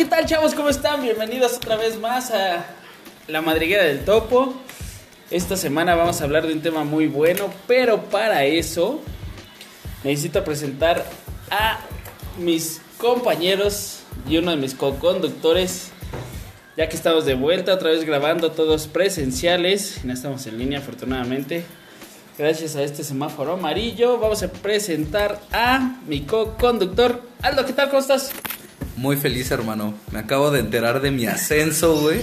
¿qué tal chavos? ¿Cómo están? Bienvenidos otra vez más a La Madriguera del Topo. Esta semana vamos a hablar de un tema muy bueno, pero para eso necesito presentar a mis compañeros y uno de mis co-conductores. Ya que estamos de vuelta, otra vez grabando todos presenciales. No estamos en línea, afortunadamente. Gracias a este semáforo amarillo, vamos a presentar a mi co-conductor. Aldo, ¿qué tal? ¿Cómo estás? Muy feliz, hermano. Me acabo de enterar de mi ascenso, güey.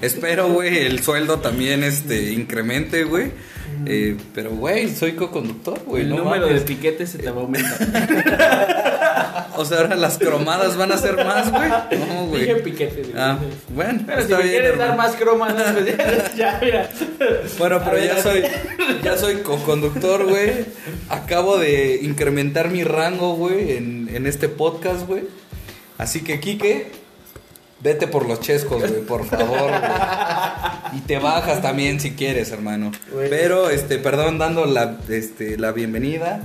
Espero, güey, el sueldo también este, incremente, güey. Eh, pero, güey, soy co-conductor, güey. El no número de piquetes se te va a aumentar. O sea, ahora las cromadas van a ser más, güey. No, güey. Dije piquetes. güey. Ah, bueno, Pero si está me bien, quieres dar más cromas, ¿no? Pues ya, ya, mira. Bueno, pero ya soy, ya soy co-conductor, güey. Acabo de incrementar mi rango, güey, en, en este podcast, güey. Así que, Quique, vete por los chescos, güey, por favor, güey. Y te bajas también si quieres, hermano. Güey. Pero, este, perdón, dando la, este, la bienvenida.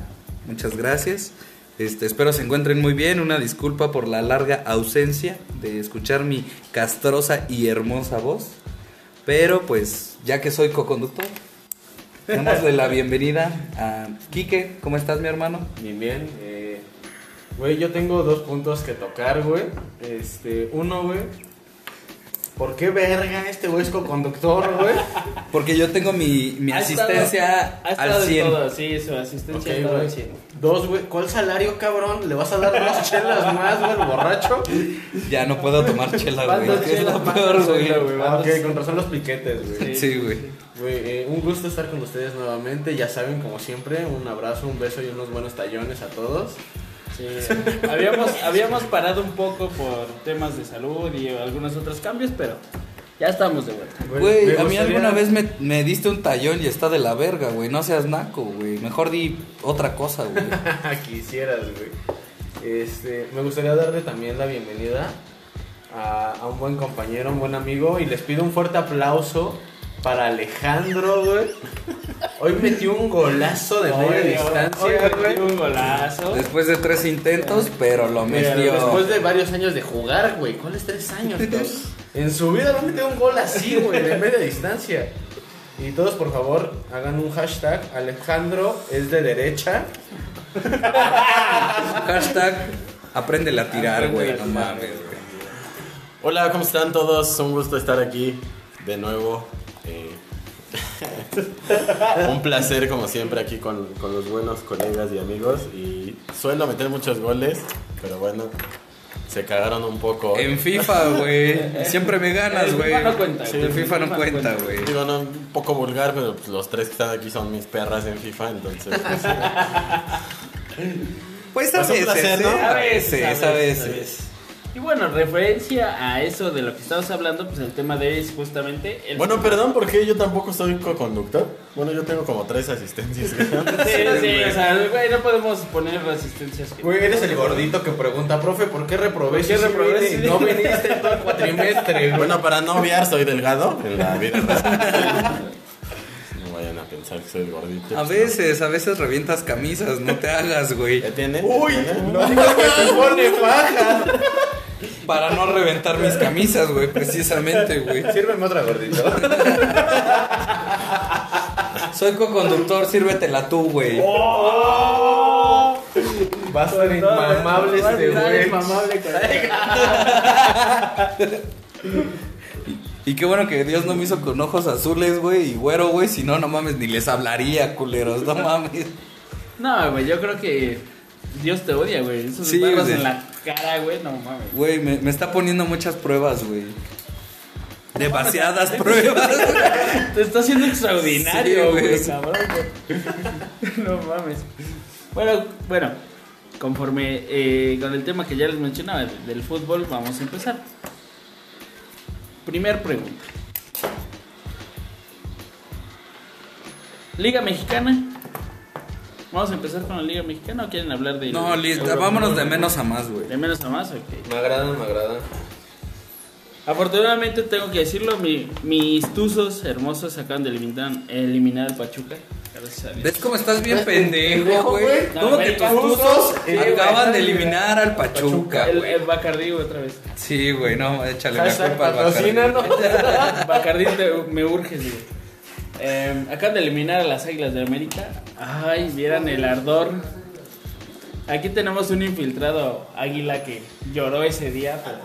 Muchas gracias. Este, espero se encuentren muy bien. Una disculpa por la larga ausencia de escuchar mi castrosa y hermosa voz. Pero pues, ya que soy co-conductor, démosle la bienvenida a Quique. ¿Cómo estás, mi hermano? Bien, bien. eh, Güey, yo tengo dos puntos que tocar, güey. Este, uno, güey. ¿Por qué verga este güey es co-conductor, güey? Porque yo tengo mi, mi Ha estado- asistencia ha estado al en 100. todo, sí, su asistencia Ok, ha estado güey. al 100. Dos, güey. ¿Cuál salario, cabrón? ¿Le vas a dar dos chelas más, güey, al borracho? Ya no puedo tomar chela, Van güey. que Es chelas lo peor, güey. chelas. Ah, ok, con razón los piquetes, güey. Sí, güey. Güey, eh, un gusto estar con ustedes nuevamente. Ya saben, como siempre, un abrazo, un beso y unos buenos tallones a todos. Sí, habíamos, habíamos parado un poco por temas de salud y algunos otros cambios, pero ya estamos de vuelta. Güey, a mí gustaría- alguna vez me, me diste un tallón y está de la verga, güey. No seas naco, güey. Mejor di otra cosa, güey. Quisieras, güey. Este, me gustaría darle también la bienvenida a, a un buen compañero, un buen amigo. Y les pido un fuerte aplauso para Alejandro, güey. Hoy metió un golazo de media distancia, hoy güey. metió un golazo. Después de tres intentos, pero lo Mira, metió. Después de varios años de jugar, güey. ¿Cuáles tres años, dos? En su vida no metió un gol así, güey, de media distancia. Y todos, por favor, hagan un hashtag. Alejandro es de derecha. Hashtag apréndele a tirar, güey. No mames, güey. Hola, ¿cómo están todos? Un gusto estar aquí de nuevo. Eh, un placer, como siempre, aquí con, con los buenos colegas y amigos. Y suelo meter muchos goles, pero bueno, se cagaron un poco. En FIFA, güey. Siempre me ganas, güey. FIFA no cuenta, Sí, el FIFA no cuenta, güey. Digo, no, un poco vulgar, pero pues, los tres que están aquí son mis perras en FIFA, entonces. pues, Pues a Pues un veces, placer, ¿eh? ¿no? A veces, a veces. Y bueno, referencia a eso de lo que estamos hablando, pues el tema de es justamente el bueno, perdón, porque yo tampoco soy co-conductor. Bueno, yo tengo como tres asistencias. Sí, sí, o sea, güey, no podemos poner resistencias. que- Güey, eres el gordito que pregunta, profe, ¿por qué reprobé? ¿Por qué Si reprobé? Sí. No viniste todo el cuatrimestre, güey. Bueno, para no obviar, soy delgado en la vida. No vayan a pensar que soy gordito. A veces, a veces revientas camisas, no te hagas, güey. ¿Ya tiene? Uy, ¿Ya tiene? no digas que te pone baja. Para no reventar mis camisas, güey, precisamente, güey. Sírveme otra gordito. Soy co-conductor, sírvetela tú, güey. Va a ser inmamable este estar güey. inmamable Y qué bueno que Dios no me hizo con ojos azules, güey, y güero, güey, si no, no mames, ni les hablaría, culeros, no mames. No, güey, yo creo que Dios te odia, güey. Esos Sí, barros en la cara, güey, no mames. Güey, me, me está poniendo muchas pruebas, güey. Demasiadas pruebas. Te está haciendo extraordinario, güey. güey, cabrón. güey. No mames. Bueno, bueno, conforme eh, con el tema que ya les mencionaba de- del fútbol, vamos a empezar. Primer pregunta. Liga Mexicana. Vamos a empezar con la Liga Mexicana o quieren hablar de No, listo, vámonos de menos a más, güey. de menos a más, ok. Me agradan, me agradan. Afortunadamente tengo que decirlo, mi- mis tuzos hermosos acaban de eliminar, eliminar al Pachuca. Gracias a Dios. ¿Ves cómo estás bien ¿Ves pendejo, güey? No, ¿Cómo que tus Tuzos, acaban de eliminar al Pachuca, El, güey? el Bacardí güey, otra vez. Sí, güey, no, échale la culpa al patrocínanos. Bacardí te- me urges, güey. Eh, acaban de eliminar a las Águilas de América. Ay, vieran el ardor. Aquí tenemos un infiltrado águila que lloró ese día. pero-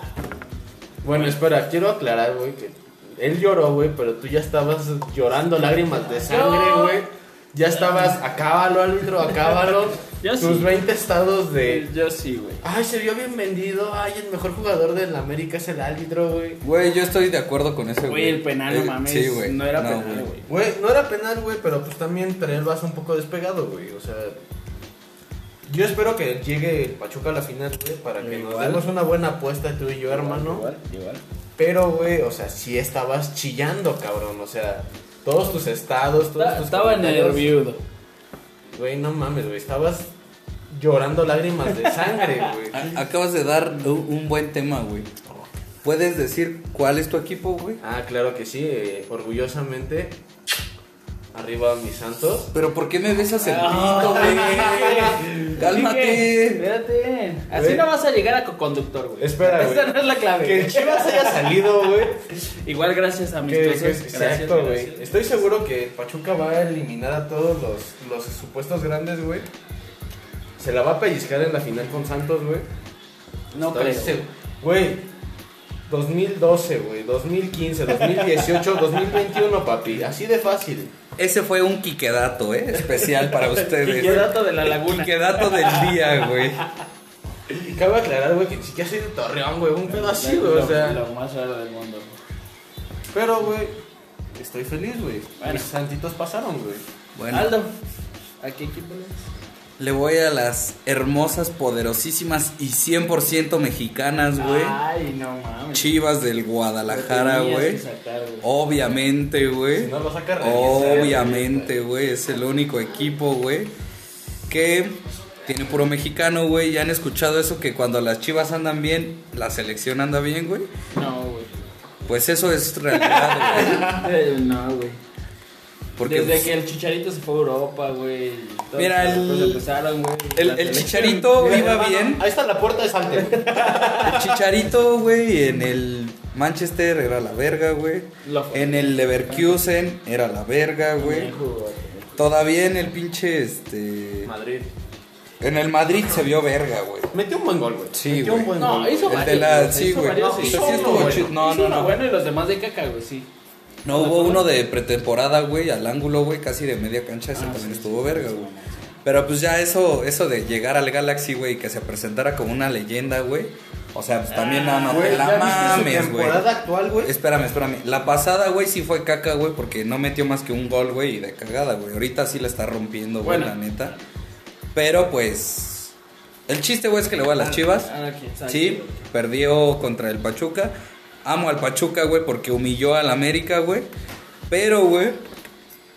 Bueno, espera, quiero aclarar, güey, que él lloró, güey, pero tú ya estabas llorando lágrimas de sangre, güey. Ya estabas, acábalo, árbitro, acábalo. Yo Tus sí. 20 estados de. Yo sí, güey. Ay, se vio bien vendido. Ay, el mejor jugador del América es el árbitro, güey. Güey, yo estoy de acuerdo con ese, güey. Güey, el penal, no Eh, mames. Sí, güey. No era penal, güey. Güey, no era penal, güey, pero pues también traía el vaso un poco despegado, güey. O sea. Yo espero que llegue el Pachuca a la final, güey, para que nos demos una buena apuesta tú y yo, hermano. Igual, igual. Pero, güey, o sea, sí estabas chillando, cabrón. O sea, todos tus estados, todos Esta- tus Estaba nervioso. Güey, no mames, güey. Estabas llorando lágrimas de sangre, güey. Acabas de dar un un buen tema, güey. ¿Puedes decir cuál es tu equipo, güey? Ah, claro que sí. eh, orgullosamente. Arriba mis santos. Pero ¿por qué me besas el Ah, pito, güey? Dije, Cálmate. Espérate. Así Güey. no vas a llegar a co-conductor, güey. Espera, Esta güey. no es la clave. Que el Chivas haya salido, güey. Igual gracias a mis Que, exacto, güey. Estoy seguro que Pachuca va a eliminar a todos los, los supuestos grandes, güey. Se la va a pellizcar en la final con Santos, güey. No Estoy creo. seguro. Güey. 2012, güey. 2015, 2018, 2021, papi. Así de fácil. Ese fue un quiquedato, ¿eh? Especial para ustedes. Qué dato de la laguna. Quiquedato del día, güey. Y cabe aclarar, güey, que ni siquiera soy de Torreón, güey. Un pedo así, güey. Lo- O sea. Lo más raro del mundo. güey. Pero, güey. Estoy feliz, güey. Bueno. Mis santitos pasaron, güey. Bueno, Aldo, ¿a qué equipo le? Le voy a las hermosas, poderosísimas y 100% mexicanas, güey. Ay, no mames. Chivas del Guadalajara, güey. Obviamente, güey. Si no lo saca Obviamente, güey. Es el único equipo, güey. Que tiene puro mexicano, güey. Ya han escuchado eso que cuando las chivas andan bien, la selección anda bien, güey. No, güey. Pues eso es realidad, güey. No, güey. Porque Desde pues, que el Chicharito se fue a Europa, güey. Mira, el- empezaron, güey. el-. Chicharito Mira, iba hermano, bien. Ahí está la puerta de salte. el Chicharito, güey, en el Manchester era la verga, güey. En el Leverkusen era la verga, güey. Todavía en el pinche, este... Madrid. En el Madrid se vio verga, güey. Metió un buen gol, güey. Sí, güey. No, gol. hizo güey. El de varios, la- sí, güey. varios, No, sí. Ese hizo sí uno estuvo bueno. chido. No, Hizo no, no. bueno y los demás de caca, güey, sí. No, hubo uno de pretemporada, güey, al ángulo, güey, casi de media cancha, ese Ah, también sí, estuvo sí, verga, güey. Pero pues ya eso, eso de llegar al Galaxy, güey, que se presentara como una leyenda, güey. O sea, pues también no, no te la ¿ya viste su mames, güey. temporada actual, güey? Espérame, espérame. La pasada, güey, sí fue caca, güey, porque no metió más que un gol, güey, y de cagada, güey. Ahorita sí la está rompiendo, güey, Bueno. la neta. Pero pues. El chiste, güey, es que le voy a las chivas. Ah, exacto. Sí, perdió contra el Pachuca. Amo al Pachuca, güey, porque humilló al América, güey. Pero, güey,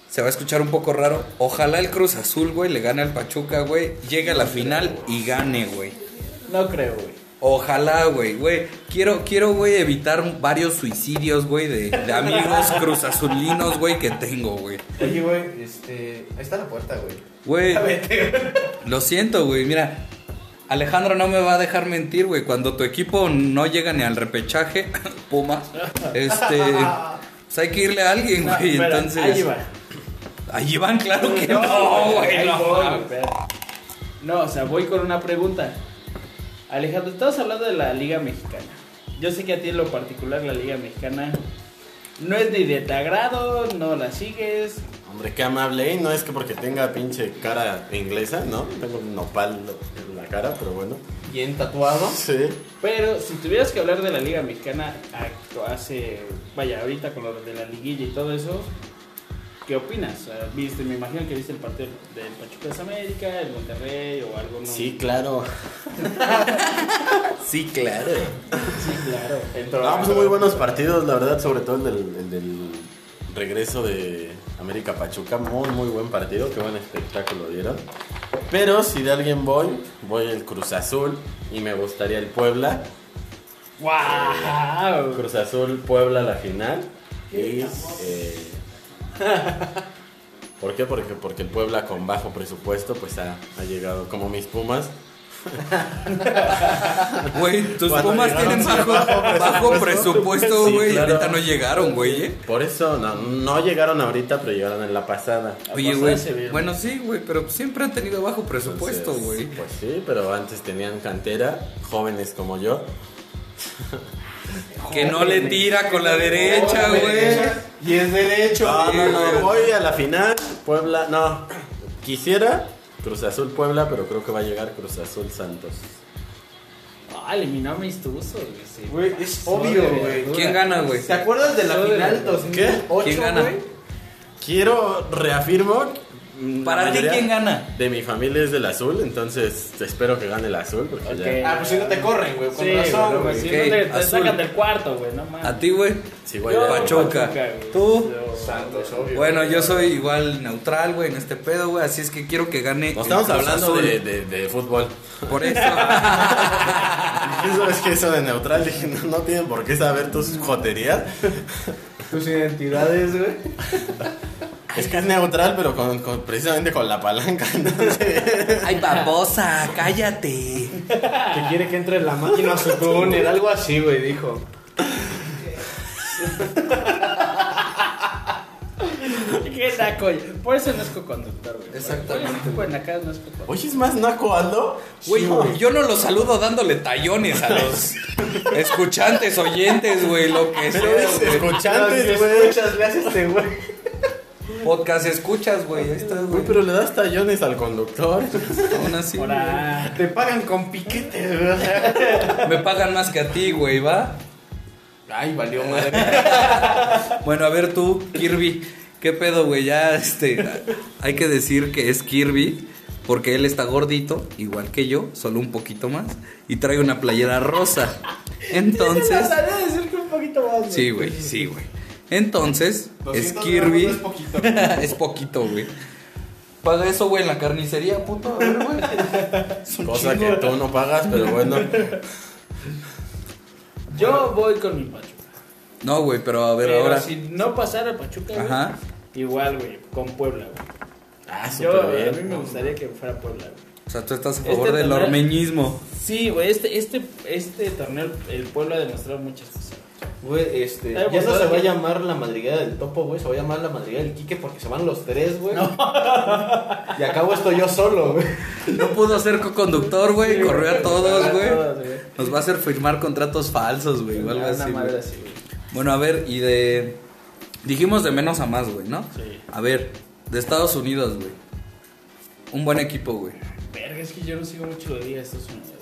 se va a escuchar un poco raro. Ojalá el Cruz Azul, güey, le gane al Pachuca, güey. Llegue a la final y gane, güey. No creo, güey. Ojalá, güey, güey. Quiero, quiero, güey, evitar varios suicidios, güey, de, de amigos cruzazulinos, güey, que tengo, güey. Oye, güey, este. Ahí está la puerta, güey. Güey, lo siento, güey. Mira, Alejandro no me va a dejar mentir, güey. Cuando tu equipo no llega ni al repechaje, Pumas, este. Pues hay que irle a alguien, No, güey. espera, Entonces. Ahí va. Ahí van, claro que no, güey. No. No, o sea, voy con una pregunta. Alejandro, estamos hablando de la Liga Mexicana. Yo sé que a ti en lo particular la Liga Mexicana no es ni de tu agrado, no la sigues. Hombre, qué amable, ¿eh? No es que porque tenga pinche cara inglesa, ¿no? Tengo un nopal en la cara, pero bueno. Bien tatuado. Sí. Pero si tuvieras que hablar de la Liga Mexicana hace, vaya, ahorita con lo de la liguilla y todo eso, ¿qué opinas? Viste, me imagino que viste el partido del Pachuca de América, el Monterrey o algo, ¿no? Sí, claro. Sí, claro. sí, claro. Entró. No, pues muy buenos partidos, la verdad, sobre todo el del, el del regreso de América Pachuca. Muy, muy buen partido, qué buen espectáculo dieron. Pero si de alguien voy, voy el Cruz Azul y me gustaría el Puebla. ¡Wow! Cruz Azul, Puebla la final. Y. eh, ¿Por qué? Porque, porque el Puebla con bajo presupuesto pues ha, ha llegado como mis Pumas. Güey, tus Cuando Pumas llegaron tienen bajo, bajo bajo presupuesto. presupuesto, Sí, güey. y claro. ahorita no llegaron, güey, ¿eh? Por eso no, no llegaron ahorita, pero llegaron en la pasada. Oye, güey. Bueno, sí, güey, pero siempre han tenido bajo presupuesto, güey. Pues sí, pero antes tenían cantera, jóvenes como yo. Que no le tira con la derecha, güey. Y es derecho. No, no, voy a la final, Puebla, no. Quisiera Cruz Azul Puebla, pero creo que va a llegar Cruz Azul Santos. Ah, eliminó a Mistuso, güey. Güey, es obvio, güey. ¿Quién gana, güey? ¿Te acuerdas de la Suave. final 2008, ¿Quién gana? güey? Quiero, reafirmo. Para ti, ¿quién gana? De mi familia es del azul, entonces espero que gane el azul. Porque ya. Ah, pues si no te corren, güey. Con Sí, razón, güey. Si Ok, no te, sacan del cuarto, güey. No mames. A ti, güey. Sí, güey. Pachuca. güey. ¿Tú? Yo- Santos, obvio. Bueno, yo soy igual neutral, güey, en este pedo, güey. Así es que quiero que gane. No el estamos Cruz hablando Azul. de, de, de fútbol. Por eso. Eso es que eso de neutral, dije, no, no tienen por qué saber tus joterías. Tus identidades, güey. Es que es neutral, pero con, con- precisamente con la palanca. entonces- Ay, babosa, cállate. Que quiere que entre en la máquina a su túnel. Algo así, güey, dijo. Qué naco, oye. Por eso no es co-conductor, güey. Exactamente. Acá no es co-conductor. Oye, es más naco Aldo. Güey, yo no los saludo dándole tallones a los escuchantes, oyentes, güey, lo que sea, Eres güey. le haces este, güey. Podcast escuchas, güey, ahí está, Güey, güey. pero le das tallones al conductor. Aún así, Ahora. Te pagan con piquetes, güey. me pagan más que a ti, güey, ¿va? Ay, valió madre. Bueno, a ver tú, Kirby, ¿qué pedo, güey? Ya, este, hay que decir que es Kirby, porque él está gordito, igual que yo, solo un poquito más, y trae una playera rosa. Entonces, Sabía decir que un poquito más, güey. sí, güey, sí, güey. Entonces, es 200 Kirby. es poquito. es poquito, güey. Paga eso, güey, en la carnicería, puto. A ver, güey. Cosa chingo. que tú no pagas, pero bueno. Yo voy con mi Pachuca. No, güey, pero a ver Pero ahora. si no pasara Pachuca, güey, Ajá. Igual, güey, con Puebla, güey. Ah, Yo, súper a mí bien. me gustaría que fuera Puebla, güey. O sea, tú estás a Este favor del torneo- ormeñismo. Sí, güey, este, este, este torneo, el Puebla ha demostrado muchas cosas. Güey, este. Ya pues, no se va a llamar la madriguera del topo, güey. Se va a llamar la madriguera del Quique porque se van los tres, güey. Y acabo esto yo solo, güey. No pudo ser co-conductor, güey. corrió a todos, güey. Nos va a hacer firmar contratos falsos, güey. Algo así, madre así. Bueno, a ver, y de. Dijimos de menos a más, güey, ¿no? Sí. A ver, de Estados Unidos, güey. Un buen equipo, güey. Verga, es que yo no sigo mucho de Estados Unidos.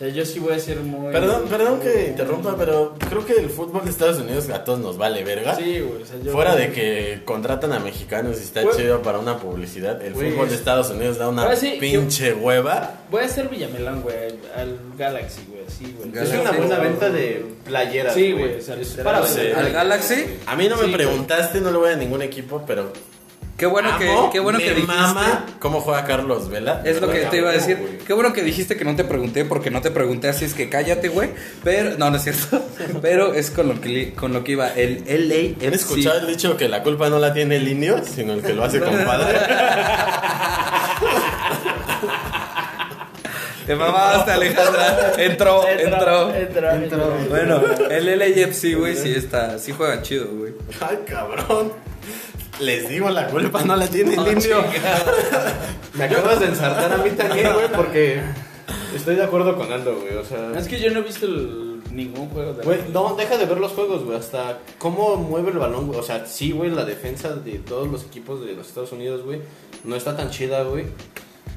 Sea, yo sí voy a ser muy. Perdón, perdón que interrumpa, pero creo que el fútbol de Estados Unidos a todos nos vale verga. Sí, güey. O sea, yo. Fuera de que contratan a mexicanos y está Güey. chido para una publicidad, el Güey, fútbol de es- Estados Unidos da una Ahora sí, pinche hueva. Voy a ser Villamelón, güey. Al Galaxy, güey. Sí, güey. Es una buena venta de playeras. Sí, güey, o sea, para vender. Al Galaxy. A mí no me Sí, preguntaste, no le voy a ningún equipo, pero Qué bueno que, qué bueno me que dijiste. mama cómo juega Carlos Vela. Es lo que te iba a decir. Qué bueno que dijiste que no te pregunté porque no te pregunté así es que cállate, güey. Pero no, no es cierto. Pero es con lo que con lo que iba el LA ¿Han escuchado el dicho que la culpa no la tiene el indio, sino el que lo hace compadre? Te mamaste, Alejandra. Entró, entró. Entró, entró. Bueno, el LAFC, güey, sí está, sí juega chido, güey. Ay, cabrón. Les digo, la culpa no la tiene el Oh, indio. Me acabas de ensartar a mí también, güey, porque estoy de acuerdo con Aldo, güey. O sea. Es que yo no he visto el- ningún juego de. Güey, no, deja de ver los juegos, güey. Hasta cómo mueve el balón, güey. O sea, sí, güey, la defensa de todos los equipos de los Estados Unidos, güey, no está tan chida, güey.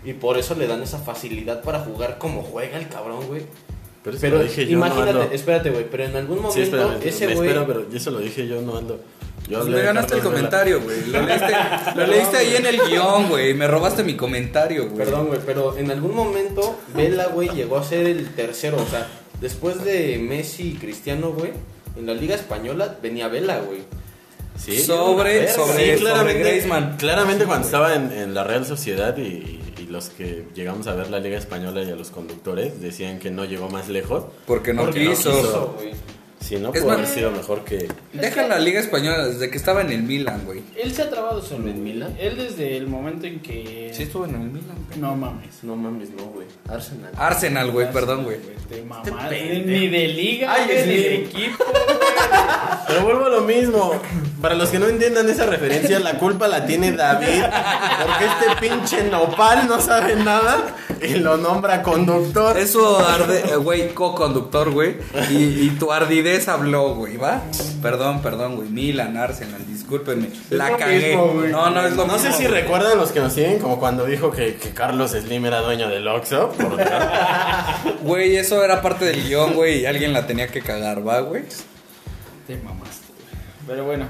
Y por eso le dan esa facilidad para jugar como juega el cabrón, güey. Pero, eso Pero lo dije yo, no imagínate, ando. espérate, güey, pero en algún momento Sí, espérame, ese me güey. espero, pero eso lo dije yo, no ando. Yo Pues me ganaste el comentario, güey. Lo leíste, lo leíste ahí en el guion, güey. Me robaste mi comentario, güey. Perdón, güey, pero en algún momento Vela, güey, llegó a ser el tercero. O sea, después de Messi y Cristiano, güey, en la Liga Española venía Vela, güey. Sí, Sobre- sobre- claramente, sobre Griezmann. Claramente cuando estaba en, en la Real Sociedad y, y los que llegamos a ver la Liga Española y a los conductores decían que no llegó más lejos. Porque no Porque no quiso. Si no, pudo haber sido mejor que. Deja la Liga Española desde que estaba en el Milan, güey. Él se ha trabado solo. ¿En. Milan? Él desde el momento en que. Sí, estuvo en el Milan. güey. No mames. No mames, no, güey. Arsenal. Arsenal, güey, perdón, güey. Te mamaste. pendejo. Ni de liga, Ay, es ni de equipo. Vuelvo a lo mismo. Para los que no entiendan esa referencia, la culpa la tiene David. Porque este pinche nopal no sabe nada y lo nombra conductor. Eso arde, eh, güey, co-conductor, güey. Y, y tu ardidez habló, güey, ¿va? Perdón, perdón, güey. Milan, Arsenal, discúlpenme. La cagué. mismo, no, no es lo No sé si güey. recuerdan los que nos siguen, como cuando dijo que, que Carlos Slim era dueño del Oxxo. Güey, eso era parte del guion, güey, y alguien la tenía que cagar, ¿va, güey? Te mamaste, güey. Pero bueno.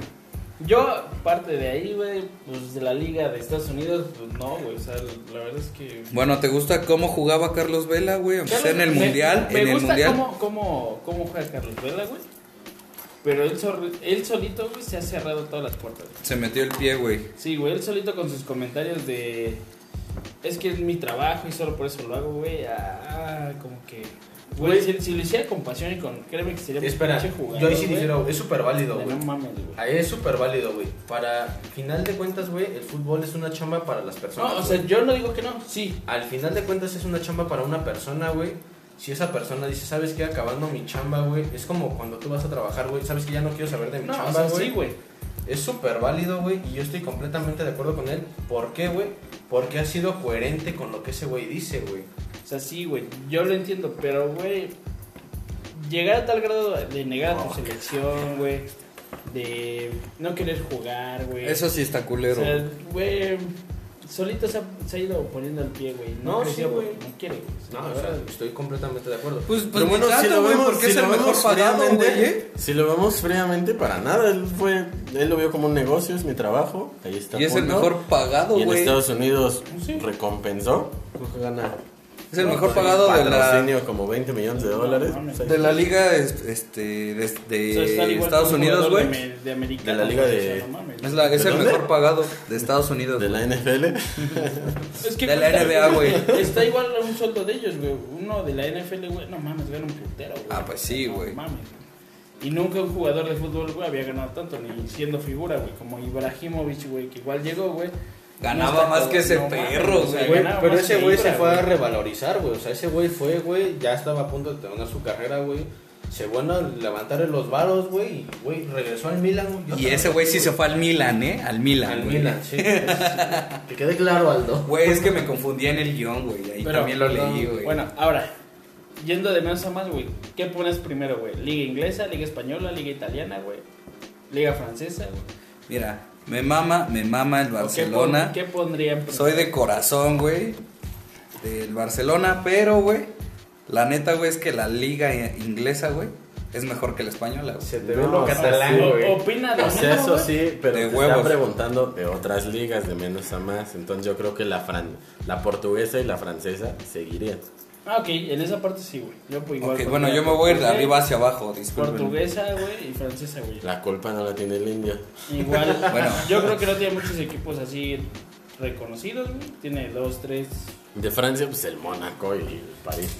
Yo, parte de ahí, güey, pues de la liga de Estados Unidos, pues no, güey. O sea, la verdad es que. Bueno, ¿te gusta cómo jugaba Carlos Vela, güey? Aunque sea en el Me- mundial, Me, en el gusta mundial. Cómo, cómo, cómo juega Carlos Vela, güey. Pero él, sol- él solito, güey, se ha cerrado todas las puertas. güey. Se metió el pie, güey. Sí, güey, él solito con sus comentarios de. Es que es mi trabajo y solo por eso lo hago, güey. Ah, como que. Güey, si, si lo hiciera con pasión y con. Créeme que sería Espera, jugador, yo ahí sí difiero, es súper válido, güey. No mames, güey. Ahí es súper válido, güey. Para final de cuentas, güey, el fútbol es una chamba para las personas. No, o güey. sea, yo no digo que no, sí. al final de cuentas es una chamba para una persona, güey. Si esa persona dice, ¿sabes qué? Acabando mi chamba, güey. Es como cuando tú vas a trabajar, güey. ¿Sabes que ya no quiero saber de mi No, o chamba, sea, güey? sí, güey. Es súper válido, güey. Y yo estoy completamente de acuerdo con él. ¿Por qué, güey? Porque ha sido coherente con lo que ese güey dice, güey. O sea, sí, güey. Yo lo entiendo, pero, güey. Llegar a tal grado de negar a tu selección, güey. De no querer jugar, güey. Eso sí está O culero. sea, güey. Solito se ha, se ha ido poniendo al pie, güey. No, No, creció sí, güey. no quiere, güey. No, o sea, estoy completamente de acuerdo. Pues, pues Pero bueno, si tanto, lo güey, vemos, porque si es lo el mejor vemos pagado, fríamente, güey. Si lo vemos fríamente, para nada. Él fue, él lo vio como un negocio, es mi trabajo. Ahí está. Y es el mejor pagado, Y en güey. Estados Unidos Sí. recompensó. Gana. Es el mejor pagado de la, como 20 millones de dólares. No, mames. de la liga es- este, de, O sea, de Estados Unidos, güey. De, la liga de- no mames. Es, la- es ¿De el dónde? mejor pagado de Estados Unidos. De la NFL. Es que de la NBA, güey. Está igual a un sueldo de ellos, güey. Uno de la NFL, güey. No mames, gana un putero, güey. Ah, pues sí, No güey. mames. Y nunca un jugador de fútbol, güey, había ganado tanto, ni siendo figura, güey. Como Ibrahimovic, güey, que igual llegó, güey. Ganaba No más que ese no perro, o sea, güey. Pero ese güey se fue a revalorizar, güey. O sea, ese güey fue, güey, ya estaba a punto de terminar su carrera, güey. Se bueno levantar los varos, güey. Y, güey, regresó al Milan, güey. Y ese güey sí se fue al Milan, ¿eh? Al Milan. Al güey. Milan, sí. Que quede claro, Aldo. Güey, es que me confundía en el guion, güey. Ahí Pero, también lo no, leí, güey. Bueno, ahora, yendo de menos a más, güey. ¿Qué pones primero, güey? ¿Liga inglesa, liga española, liga italiana, güey? ¿Liga francesa, güey? Mira, me mama, me mama el ¿O qué pon- Barcelona. ¿Qué, pondrían primero? Soy de corazón, güey. Del Barcelona, pero, güey. La neta, güey, es que la liga inglesa, güey, es mejor que la española, güey. Se te ve No, lo catalán, güey. Opina de O sea, mismo, eso güey. sí, pero De te huevos. están preguntando de otras ligas de menos a más. Entonces yo creo que la fran la portuguesa y la francesa seguirían. Ah, ok, en esa parte sí, güey. Yo pues igual. Ok, pondría bueno, yo me voy a ir de arriba hacia abajo, disculpen. Portuguesa, güey, y francesa, güey. La culpa no la tiene el indio. Igual, Bueno. yo creo que no tiene muchos equipos así reconocidos, güey. Tiene dos, tres. De Francia, pues el Mónaco y el París.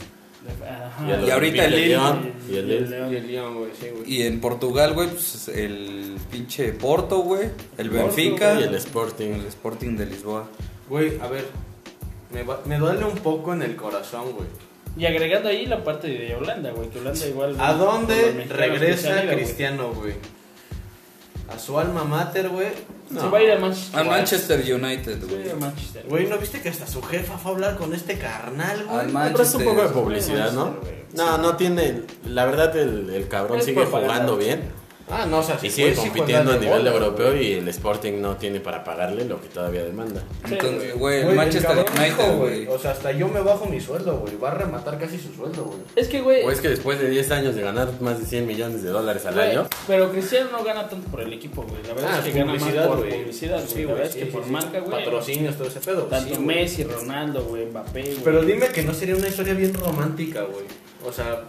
Ajá. Y el Y ahorita el. Lyon, y el el el León, güey, sí, güey. Y en Portugal, güey, pues el pinche Porto, güey. El Porto, Benfica. Y el el Sporting. Sporting de Lisboa. Güey, a ver. Me, va- me duele un poco en el corazón, güey. Y agregando ahí la parte de Holanda, güey. Que Holanda igual. ¿A dónde regresa. Cristiano, güey? A su alma mater, güey. Se va a ir a Manchester. Al Manchester United, Se va a ir a güey. Manchester. Güey, ¿no viste que hasta su jefa fue a hablar con este carnal, güey? Al Pero es un Manchester. poco de publicidad, ¿no? Manchester. No, no tiene. La verdad, el, el cabrón sigue jugando bien. Ah, no, o sea, Y sí, sigue compitiendo a nivel bola, europeo güey. y el Sporting no tiene para pagarle lo que todavía demanda. Entonces, güey, el Güey, Manchester United, dijo, güey. O sea, hasta yo me bajo mi sueldo, güey. Va a rematar casi su sueldo, güey. Es que, güey. O es que después de 10 años de ganar más de 100 millones de dólares al güey, año, Pero Cristiano no gana tanto por el equipo, güey. La verdad Ah, es que gana más por güey. publicidad, güey. Sí, la es sí, que sí, por sí. marca, güey. Patrocinios, todo ese pedo. Tanto. Messi, Ronaldo, güey, Mbappé, güey. Pero dime que no sería una historia bien romántica, güey. O sea,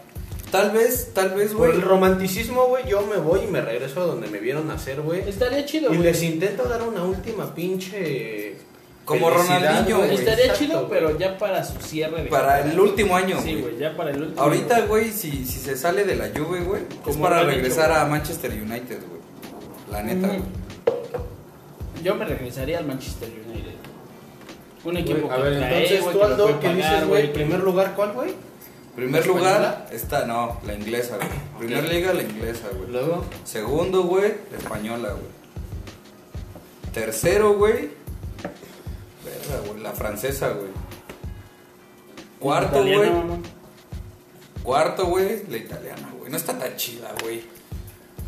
Tal vez, tal vez, por güey. el romanticismo, güey, yo me voy y me regreso a donde me vieron nacer, güey. Estaría chido, Y güey. les intento dar una última pinche Como felicidad, Ronaldinho, güey. Estaría Exacto, chido, güey. pero ya para su cierre de Para el último año, Sí, güey. güey, ya para el último. Ahorita, güey, si, si se sale de la Juve, güey, es Como para regresar hecho, a Manchester United, güey. La neta, Ujú. güey. Yo me regresaría al Manchester United. Un equipo Güey, a que ver, trae, entonces güey, tú, que lo Aldo, puede ¿qué pagar, dices, güey? ¿Primer lugar cuál, güey? Primer lugar está, no, la inglesa, güey. Primer Ok. liga, la inglesa, güey. Luego, Segundo, güey, la española, güey. Tercero, güey. Verga, güey, la francesa, güey. Cuarto, güey. Cuarto, güey, la italiana, güey. No está tan chida, güey.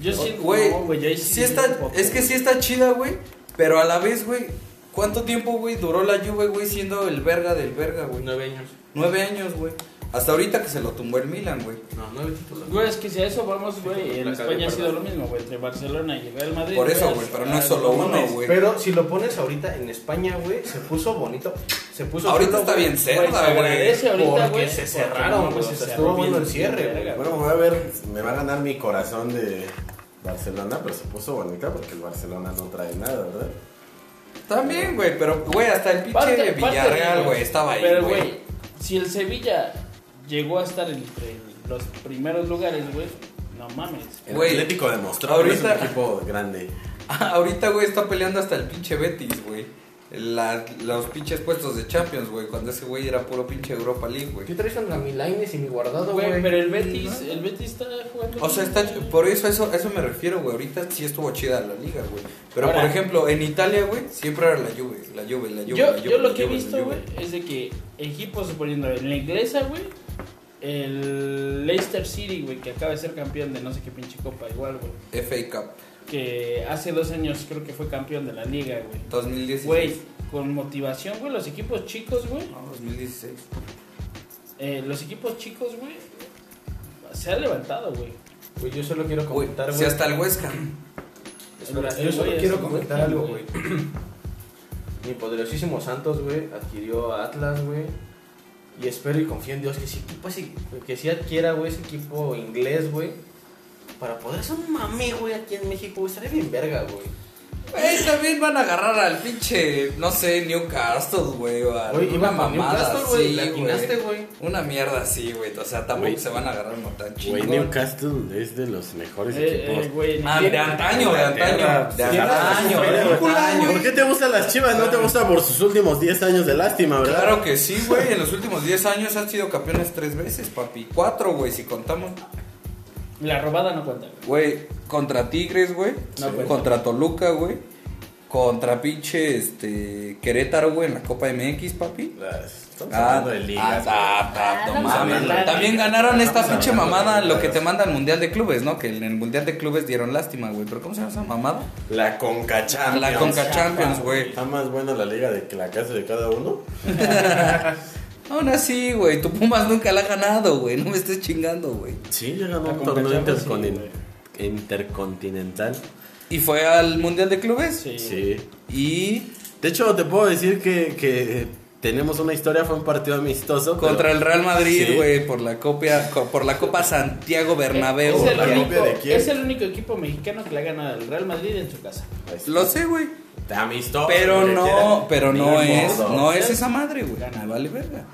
Yo sí, Güey, no, güey, yo ahí sí está, es que sí está chida, güey. Pero a la vez, güey, ¿cuánto tiempo, güey, duró la Juve, güey, siendo el verga del verga, güey? nueve años. Nueve años, güey. Hasta ahorita que se lo tumbó el Milan, güey. No, nueve títulos. Güey, es que si a eso vamos, güey, en España ha sido lo mismo, güey, entre Barcelona y Real Madrid. Por eso, güey, pero no es solo uno, güey. Pero si lo pones ahorita en España, güey, se puso bonito. Se puso Ahorita está bien cerda, güey. Porque se cerraron, güey, se estuvo bueno el cierre, Bueno, voy a ver, me va a ganar mi corazón de Barcelona, pero se puso bonita porque el Barcelona no trae nada, ¿verdad? También, güey, pero, güey, hasta el pinche Villarreal, güey, estaba ahí, Pero, güey. güey, si el Sevilla llegó a estar entre los primeros lugares, güey, no mames. El Güey, Atlético demostró que es un ahorita- equipo grande. Ahorita, güey, está peleando hasta el pinche Betis, güey. La- los pinches puestos de Champions, güey, cuando ese güey era puro pinche Europa League, güey. ¿Qué traes a mi Lainez y mi guardado, Güey, güey? pero el Betis, el Betis está jugando. O sea, está, por eso, eso, eso me refiero, güey. Ahorita sí estuvo chida la liga, güey. Pero, Ahora- por ejemplo, en Italia, güey, siempre era la Juve, la Juve, la Juve, yo, la Juve, yo lo que he visto, güey, es de que equipos, suponiendo en la inglesa, güey, el Leicester City, güey, que acaba de ser campeón de no sé qué pinche copa, igual, güey, FA Cup, que hace dos años creo que fue campeón de la liga, güey. 2016. Güey, con motivación, güey, los equipos chicos, güey, No, 2016. eh, los equipos chicos, güey, se han levantado, güey. Güey, yo solo quiero Güey, comentar, si güey. hasta el Huesca. Espera, yo solo quiero comentar algo, güey. Mi poderosísimo Santos, güey, adquirió a Atlas, güey. Y espero y confío en Dios que ese equipo, así- que sí adquiera, güey, ese equipo inglés, güey. Para poder hacer un mame, güey, aquí en México, güey. Estaría bien verga, güey. Güey, también van a agarrar al pinche, no sé, Newcastle, güey, o a Güey, una iba con mamada Newcastle, güey. así, Le atinaste, güey. Una mierda así, güey. O sea, tampoco Güey. se van a agarrar uno tan Güey, chingón. Newcastle es de los mejores Eh, equipos. eh, güey, Ah, de antaño, de antaño. De antaño, de antaño. ¿Por qué te gustan las chivas? No te gusta por sus últimos 10 años de lástima, ¿verdad? Claro que sí, güey. En los últimos 10 años han sido campeones tres veces, papi. Cuatro, güey, si contamos. La robada no cuenta, güey. Güey, contra Tigres, güey. No cuenta. contra Toluca, güey. Contra pinche este, Querétaro, güey, en la Copa MX, papi. Las- Estamos Ah, hablando de ligas. ah, ah, no Ah, mames. También ganaron esta pinche mamada, lo que te manda al Mundial de Clubes, ¿no? Que en el Mundial de Clubes dieron lástima, güey. Pero ¿cómo se llama esa mamada? La Conca Champions. La Conca Champions, güey. Está más buena la liga de que la casa de cada uno. Aún así, güey, tu Pumas nunca la ha ganado, güey. No me estés chingando, güey. Sí, ya ganó un torneo sí, intercontinental. ¿Y fue al Mundial de Clubes? Sí. Sí. Y De hecho, te puedo decir que, que tenemos una historia, fue un partido amistoso. contra el Real Madrid, Sí. güey, por la copia, co- por la Copa Santiago Bernabéu. Es el, ¿La güey. único, copia de quién? es el único equipo mexicano que le ha ganado al Real Madrid en su casa. Lo sé, güey. Amistoso. Pero lo que no, pero no es, no es esa madre, güey. Vale verga.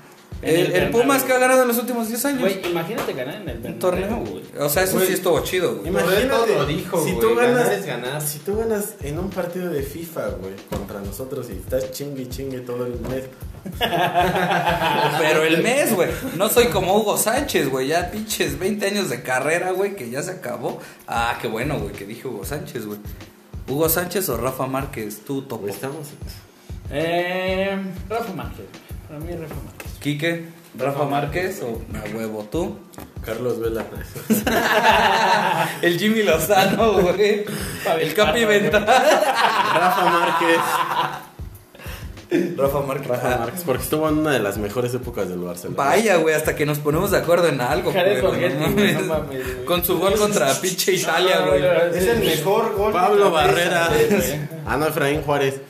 En El, el. Pumas que ha ganado en los últimos 10 años. Güey, imagínate ganar en el un Bernabéu, torneo, güey. O sea, eso sí estuvo chido, güey. Imagínate, Todo lo dijo, si güey, tú ganas, ganar es ganar. si tú ganas en un partido de FIFA, güey, contra nosotros y estás chingue y chingue todo el mes. Pero el mes, güey. No soy como Hugo Sánchez, güey. Ya pinches 20 años de carrera, güey, que ya se acabó. Ah, qué bueno, güey, que dije Hugo Sánchez, güey. Hugo Sánchez o Rafa Márquez, tú topo. Güey, estamos. Eh, Rafa Márquez. Para mí Rafa Márquez. Quique, Rafa Márquez o a huevo tú. Carlos Vela. El Jimmy Lozano, güey. El Capi Ventana. Rafa Márquez. Rafa Márquez. Rafa Márquez, porque estuvo en una de las mejores épocas del Barcelona. Vaya, güey, hasta que nos ponemos de acuerdo en algo, Jared güey. Borghetti, no güey, mames. no mames, güey. Con su gol contra pinche Italia, No, güey. no, no, Es el mejor gol. Pablo. Barrera. Güey. Ah, no, Efraín Juárez.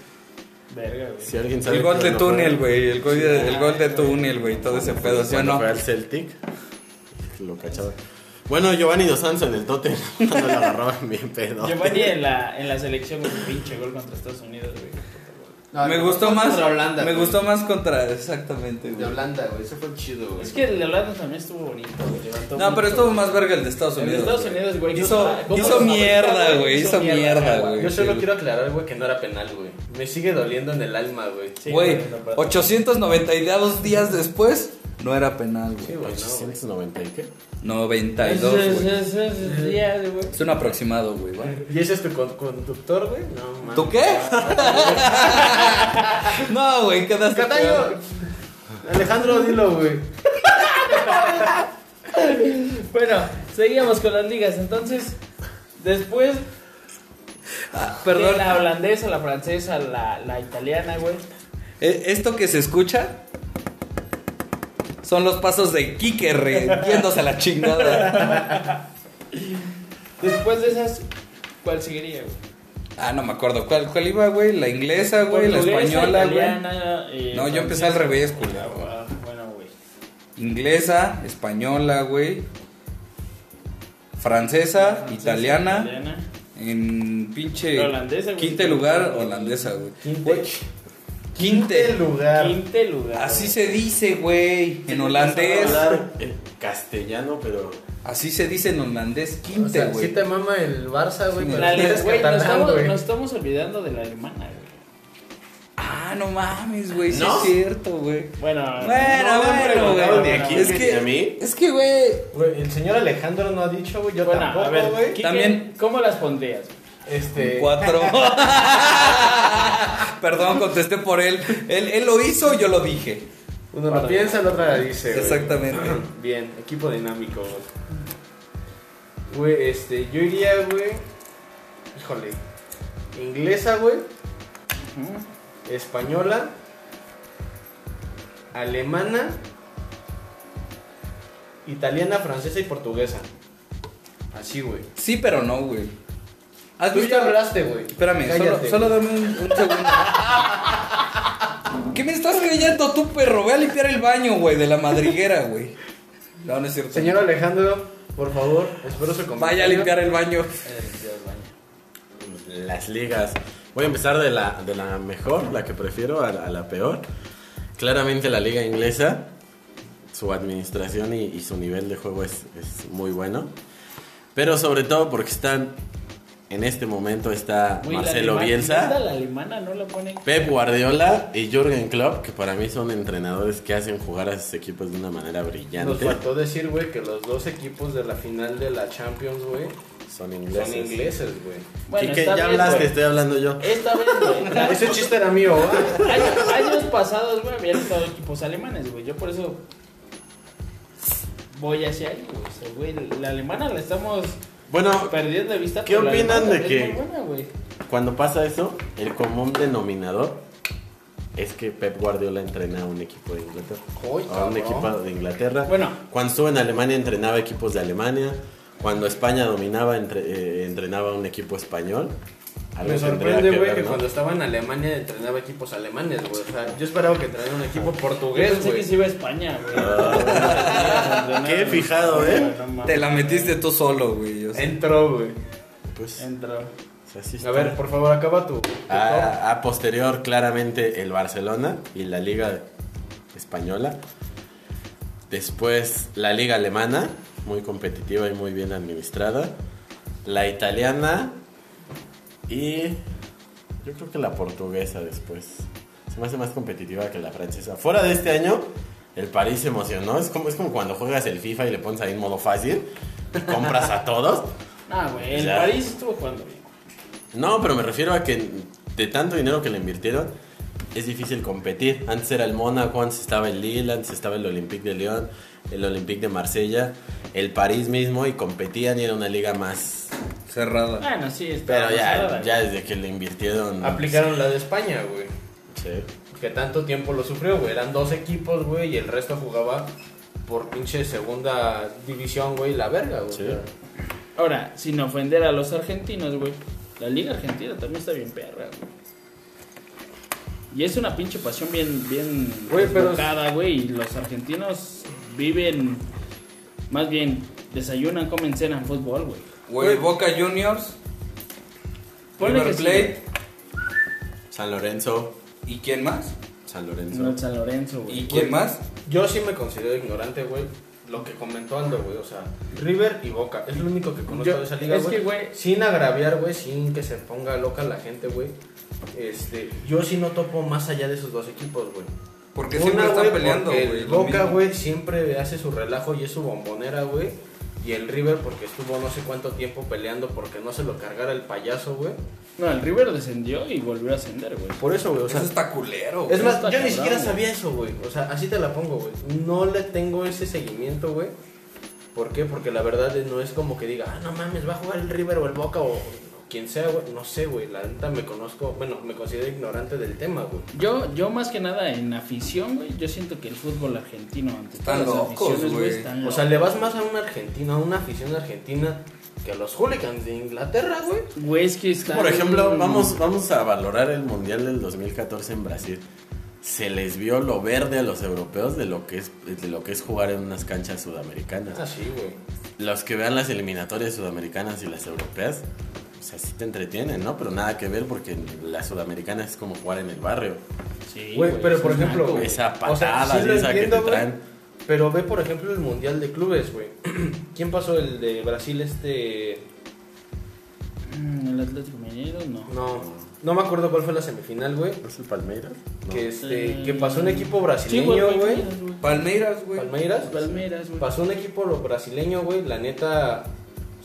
Verga, güey. Si alguien sabe. El gol de no túnel, güey. El gol de, el gol de túnel, güey. Todo ese pedo, ¿sí o no? fue al Celtic. Lo cachaba. Bueno, Giovanni Dos Santos en el Tottenham. Cuando lo agarraban bien pedo. Giovanni en la, en la selección con un pinche gol contra Estados Unidos, güey. No, me gustó más. contra Holanda, me güey. gustó más contra. Exactamente, De güey. Holanda, güey. Ese fue chido, güey. Es que el de Holanda también estuvo bonito, güey. levantó No, pero estuvo más verga el de Estados El de Unidos. Estados Unidos, güey. Hizo, ¿cómo hizo mierda, güey. Hizo mierda, güey. güey. Yo solo Sí. quiero aclarar, güey, que no era penal, güey. Me sigue doliendo en el alma, güey. Sí, Güey, güey, no, 892 días después, no era penal, Sí, güey. güey. 890 y qué? 92, Es- güey. un aproximado, güey. ¿va? ¿Y ese es tu con- conductor, güey? No, mames. ¿Tú qué? no, güey, quedaste. Cataño. Alejandro, dilo, güey. Bueno, seguíamos con las ligas. Entonces, después Ah, de perdón. la holandesa, la francesa, la, la italiana, güey. Eh, Esto que se escucha son los pasos de Kike yéndose a la chingada. Después de esas, ¿cuál seguiría, güey? Ah, no me acuerdo. ¿Cuál, cuál iba, güey? La inglesa, güey. La Portuguesa, española, güey. eh, No, yo empecé al francesa. revés, culero. Ah, Bueno, güey. Inglesa, española, güey. Francesa, Francesa, italiana. En pinche. La holandesa, güey. Quinte lugar, holandesa, güey. Quinte. Güey, Quinte. lugar. Quinte lugar. Así se dice, güey. En Voy a holandés. hablar en castellano, pero Así se dice en holandés. O Quinte, sea, güey. sí te mama el Barça, güey, Sí, pero güey, nos, estamos, güey. nos estamos olvidando de la alemana, güey. Ah, no mames, güey. Sí ¿No? es cierto, güey. Bueno, Bueno, no bueno, güey. aquí Es que, a mí. es que, güey. El señor Alejandro no ha dicho, güey, yo bueno, tampoco, güey. También- ¿cómo las pondrías? Este, Cuatro. Perdón, contesté por él. él. Él lo hizo, yo lo dije. uno lo piensa, el otro la dice, güey. Exactamente. Bien, equipo dinámico, güey. Güey, este, yo iría, güey, híjole, inglesa, güey, española, alemana, italiana, francesa y portuguesa. Así, güey. Sí, pero no, güey. ¿Has Tú visto? ya hablaste, güey. Espérame, solo, Cállate, solo güey. dame un, un segundo. ¿Qué me estás creyendo tú, perro? Ve a limpiar el baño, güey, de la madriguera, güey. No, no es cierto. Señor Alejandro, por favor, espero su comentario. Vaya a limpiar el baño. las ligas. Voy a empezar de la, de la mejor, la que prefiero, a la, a la peor. Claramente la liga inglesa, su administración y, y su nivel de juego es, es muy bueno. Pero sobre todo porque están, en este momento está Güey, la Marcelo alemana- Bielsa. ¿neta La alemana no la ponen. Pep Guardiola y Jürgen Klopp, que para mí son entrenadores que hacen jugar a sus equipos de una manera Nos brillante, faltó decir, güey, que los dos equipos de la final de la Champions, güey, son ingleses. son ingleses, güey. Bueno, ya bien, hablaste, güey. estoy hablando yo. Esta vez, güey. la- Ese chiste era mío, ¿va? años, años pasados, güey, habían estado equipos alemanes, güey. Yo por eso voy hacia ahí, güey. O sea, güey, la alemana la estamos Bueno, perdiendo de vista. ¿Qué opinan de que- buena. Cuando pasa eso, el común denominador es que Pep Guardiola entrena a un equipo de Inglaterra. Uy, a un equipo de Inglaterra. Bueno. Cuando estuvo en Alemania entrenaba equipos de Alemania. Cuando España dominaba, entre- eh, entrenaba a un equipo español. Algo Me sorprende, güey, que ¿no? cuando estaba en Alemania entrenaba equipos alemanes, güey. O sea, yo esperaba que entrenara un equipo portugués, pensé que güey. se iba a España, güey. Ah. Qué fijado, ¿eh? Te la metiste tú solo, güey. sé. Entró, güey. Pues, Entró. o A ver, por favor, acaba tu, tu. A, a posterior, claramente el Barcelona y la Liga Española. Después la Liga Alemana, muy competitiva y muy bien administrada. La italiana y yo creo que la portuguesa después. Se me hace más competitiva que la francesa. Fuera de este año, el París se emocionó. Es como, es como cuando juegas el FIFA y le pones ahí en modo fácil y compras a todos. Ah, güey, el Ya. París estuvo jugando bien. No, pero me refiero a que de tanto dinero que le invirtieron, es difícil competir. Antes era el Mónaco, antes estaba el Lille, antes estaba el Olympique de Lyon, el Olympique de Marsella, el París mismo y competían y era una liga más... Cerrada. Bueno, sí, Pero ya, ya desde que le invirtieron... Aplicaron la de España, güey. Sí. Que tanto tiempo lo sufrió, güey. Eran dos equipos, güey, y el resto jugaba por pinche segunda división, güey, la verga, güey. Sí. Ahora, sin ofender a los argentinos, güey. La liga argentina también está bien perra, güey. Y es una pinche pasión bien, bien Güey, pero- güey. Y los argentinos viven, más bien, desayunan, comen, cenan fútbol, güey. Güey, Boca Juniors. Ponle River que sí, Plate. San Lorenzo, ¿Y quién más? San Lorenzo. el San Lorenzo, güey. ¿Y quién más? Yo sí me considero ignorante, güey. Lo que comentó Aldo, güey. O sea, River y Boca. Es lo único que conozco Yo- de esa liga, es güey. que, güey- Sin agraviar, güey. Sin que se ponga loca la gente, güey. Este, yo sí no topo más allá de esos dos equipos, güey. Porque Una, siempre están peleando, güey. Boca, güey, siempre hace su relajo y es su bombonera, güey. Y el River porque estuvo no sé cuánto tiempo peleando porque no se lo cargara el payaso, güey. No, el River descendió y volvió a ascender, güey. Por eso, güey, o sea, Eso está culero. es güey. más, está yo ni siquiera sabía eso, güey. O sea, así te la pongo, güey. No le tengo ese seguimiento, güey. ¿Por qué? Porque la verdad no es como que diga, ah, no mames, va a jugar el River o el Boca o quien sea, güey. No sé, güey. La neta me conozco, bueno, me considero ignorante del tema, güey. Yo, yo más que nada en afición, güey, yo siento que el fútbol argentino ante Están todas las locos, aficiones, güey. están O sea, le vas más a un argentino, a una afición argentina que a los hooligans de Inglaterra, güey. Güey, es que está. Por ejemplo, vamos, vamos a valorar el Mundial del 2014 en Brasil. Se les vio lo verde a los europeos de lo que es, de lo que es jugar en unas canchas sudamericanas. Ah, sí, güey. Los que vean las eliminatorias sudamericanas y las europeas, o sea, sí te entretienen, ¿no? Pero nada que ver porque la sudamericana es como jugar en el barrio. Sí, Güey, pero por es ejemplo, naco. Esa O sea, patada, sí esa entiendo, que te traen. Pero ve, por ejemplo, el Mundial de Clubes, güey. ¿Quién pasó el de Brasil este...? Mm, El Atlético Mineiro, no. No, no me acuerdo cuál fue la semifinal, güey. ¿No es el Palmeiras? No. Que, este, Eh, que pasó un equipo brasileño, güey, güey. Palmeiras, güey. Palmeiras, güey. Palmeiras. Palmeiras, güey. Pasó un equipo brasileño, güey. La neta,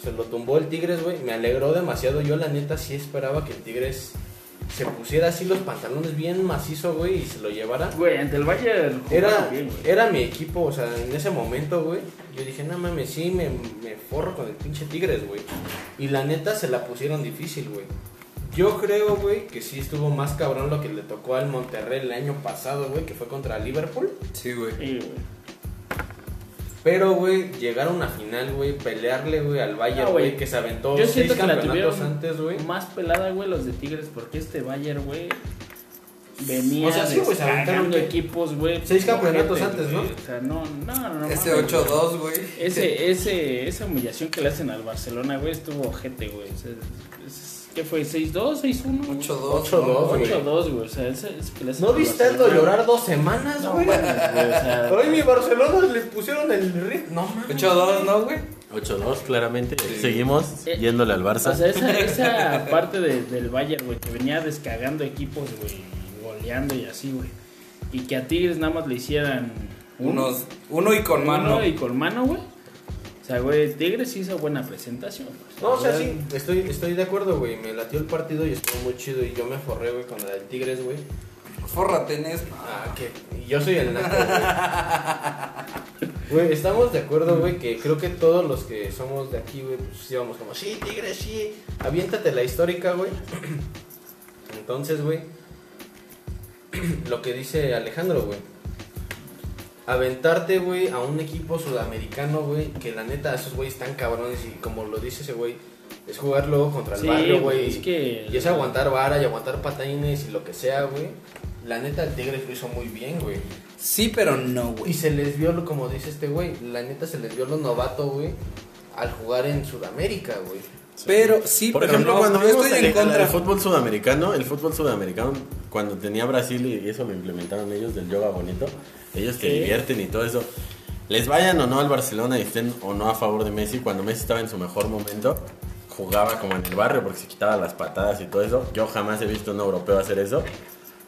se lo tumbó el Tigres, güey. Me alegró demasiado. Yo, la neta, sí esperaba que el Tigres se pusiera así los pantalones bien macizo, güey, y se lo llevara. Güey, ante el Bayern Era, jugaron bien, güey. era mi equipo, o sea, en ese momento, güey. Yo dije, no mames, sí, me, me forro con el pinche Tigres, güey. Y la neta se la pusieron difícil, güey. Yo creo, güey, que sí estuvo más cabrón lo que le tocó al Monterrey el año pasado, güey, que fue contra Liverpool. Sí, güey. Sí, güey. Pero, güey, llegar a una final, güey, pelearle, güey, al Bayern, güey. que se aventó Yo seis siento que la campeonatos antes, güey. más pelada, güey, los de Tigres, porque este Bayern, güey, venía O sea, sí, se aventaron, ¿qué? equipos, güey. Seis campeonatos antes. ¿no? O sea, no, no, no. no Ese mames, 8-2, güey. Ese, ese, esa humillación que le hacen al Barcelona, güey, estuvo ojete, güey. O sea, es- ¿Qué fue? ¿6-2? ¿6-1? 8-2. 8-2, güey. 8-2, güey. O sea, ese, ese que le ¿No viste a Aldo Barcelona, llorar dos semanas, No, güey? güey, o sea, Hoy mi Barcelona le pusieron el ritmo. No mames. 8-2, ¿no, güey? 8-2, claramente. Seguimos Eh, yéndole al Barça. O sea, esa, esa parte de- del Bayern, güey, que venía descargando equipos, güey, goleando y así, güey. Y que a Tigres nada más le hicieran un- Unos, uno y con mano. uno y con mano, güey. O sea, güey, Tigres hizo buena presentación. pues. No, o sea, sí, estoy, estoy de acuerdo, güey. Me latió el partido y estuvo muy chido. Y yo me forré, güey, con la del Tigres, güey. Fórrate en eso. Ah, que y yo soy el naco, güey. Güey, estamos de acuerdo, güey, que creo que todos los que somos de aquí, güey, pues íbamos como, sí, Tigres, sí, aviéntate la histórica, güey. Entonces, güey, lo que dice Alejandro, güey. Aventarte, güey, a un equipo sudamericano, güey, que la neta, esos güeyes están cabrones y como lo dice ese güey, es jugar luego contra el Sí, barrio, güey, güey. es que- Y es aguantar vara y aguantar patines y lo que sea, güey. La neta, el Tigres lo hizo muy bien, güey. Sí, pero no, Y güey. se les vio, como dice este güey, la neta se les vio lo novato, güey, al jugar en Sudamérica, güey. Pero sí, Por pero ejemplo, no, cuando yo estoy el, en contra. el fútbol sudamericano, el fútbol sudamericano, cuando tenía Brasil y eso lo implementaron ellos del yoga bonito, ellos te Sí. divierten y todo eso. Les vayan o no al Barcelona y estén o no a favor de Messi, cuando Messi estaba en su mejor momento, jugaba como en el barrio porque se quitaba las patadas y todo eso. Yo jamás he visto a un europeo hacer eso.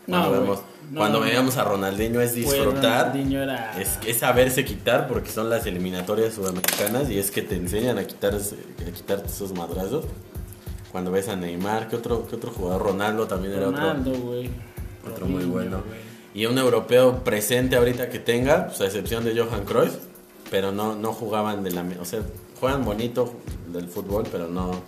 No, vemos, No, cuando veíamos a Ronaldinho es disfrutar. Ronaldinho era... Es, es saberse quitar porque son las eliminatorias sudamericanas y es que te enseñan a, quitarse, a quitarte esos madrazos. Cuando ves a Neymar, ¿qué otro, qué otro jugador? Ronaldo también era otro. Ronaldo, güey. otro muy bueno. güey. Y un europeo presente ahorita que tenga, pues a excepción de Johan Cruyff, pero no, no jugaban de la... O sea, juegan bonito del fútbol, pero no,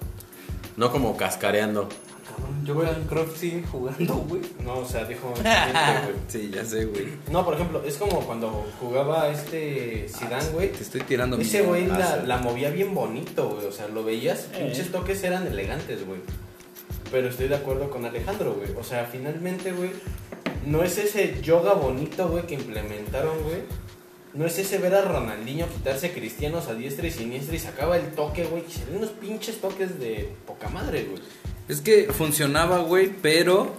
no como cascareando. Cabrón, Yo Croft sigue jugando, güey. No, o sea, dijo. Sí, ya sé, güey. No, por ejemplo, es como cuando jugaba este Zidane, güey. Te estoy tirando Ese güey la, movía bien bonito, güey. O sea, lo veías, Eh. pinches toques eran elegantes, güey. Pero estoy de acuerdo con Alejandro, güey. O sea, finalmente, güey, no es ese yoga bonito, güey, que implementaron, güey. No es ese ver a Ronaldinho quitarse cristianos a diestra y siniestra y sacaba el toque, güey. Y se unos pinches toques de poca madre, güey. Es que funcionaba, güey, pero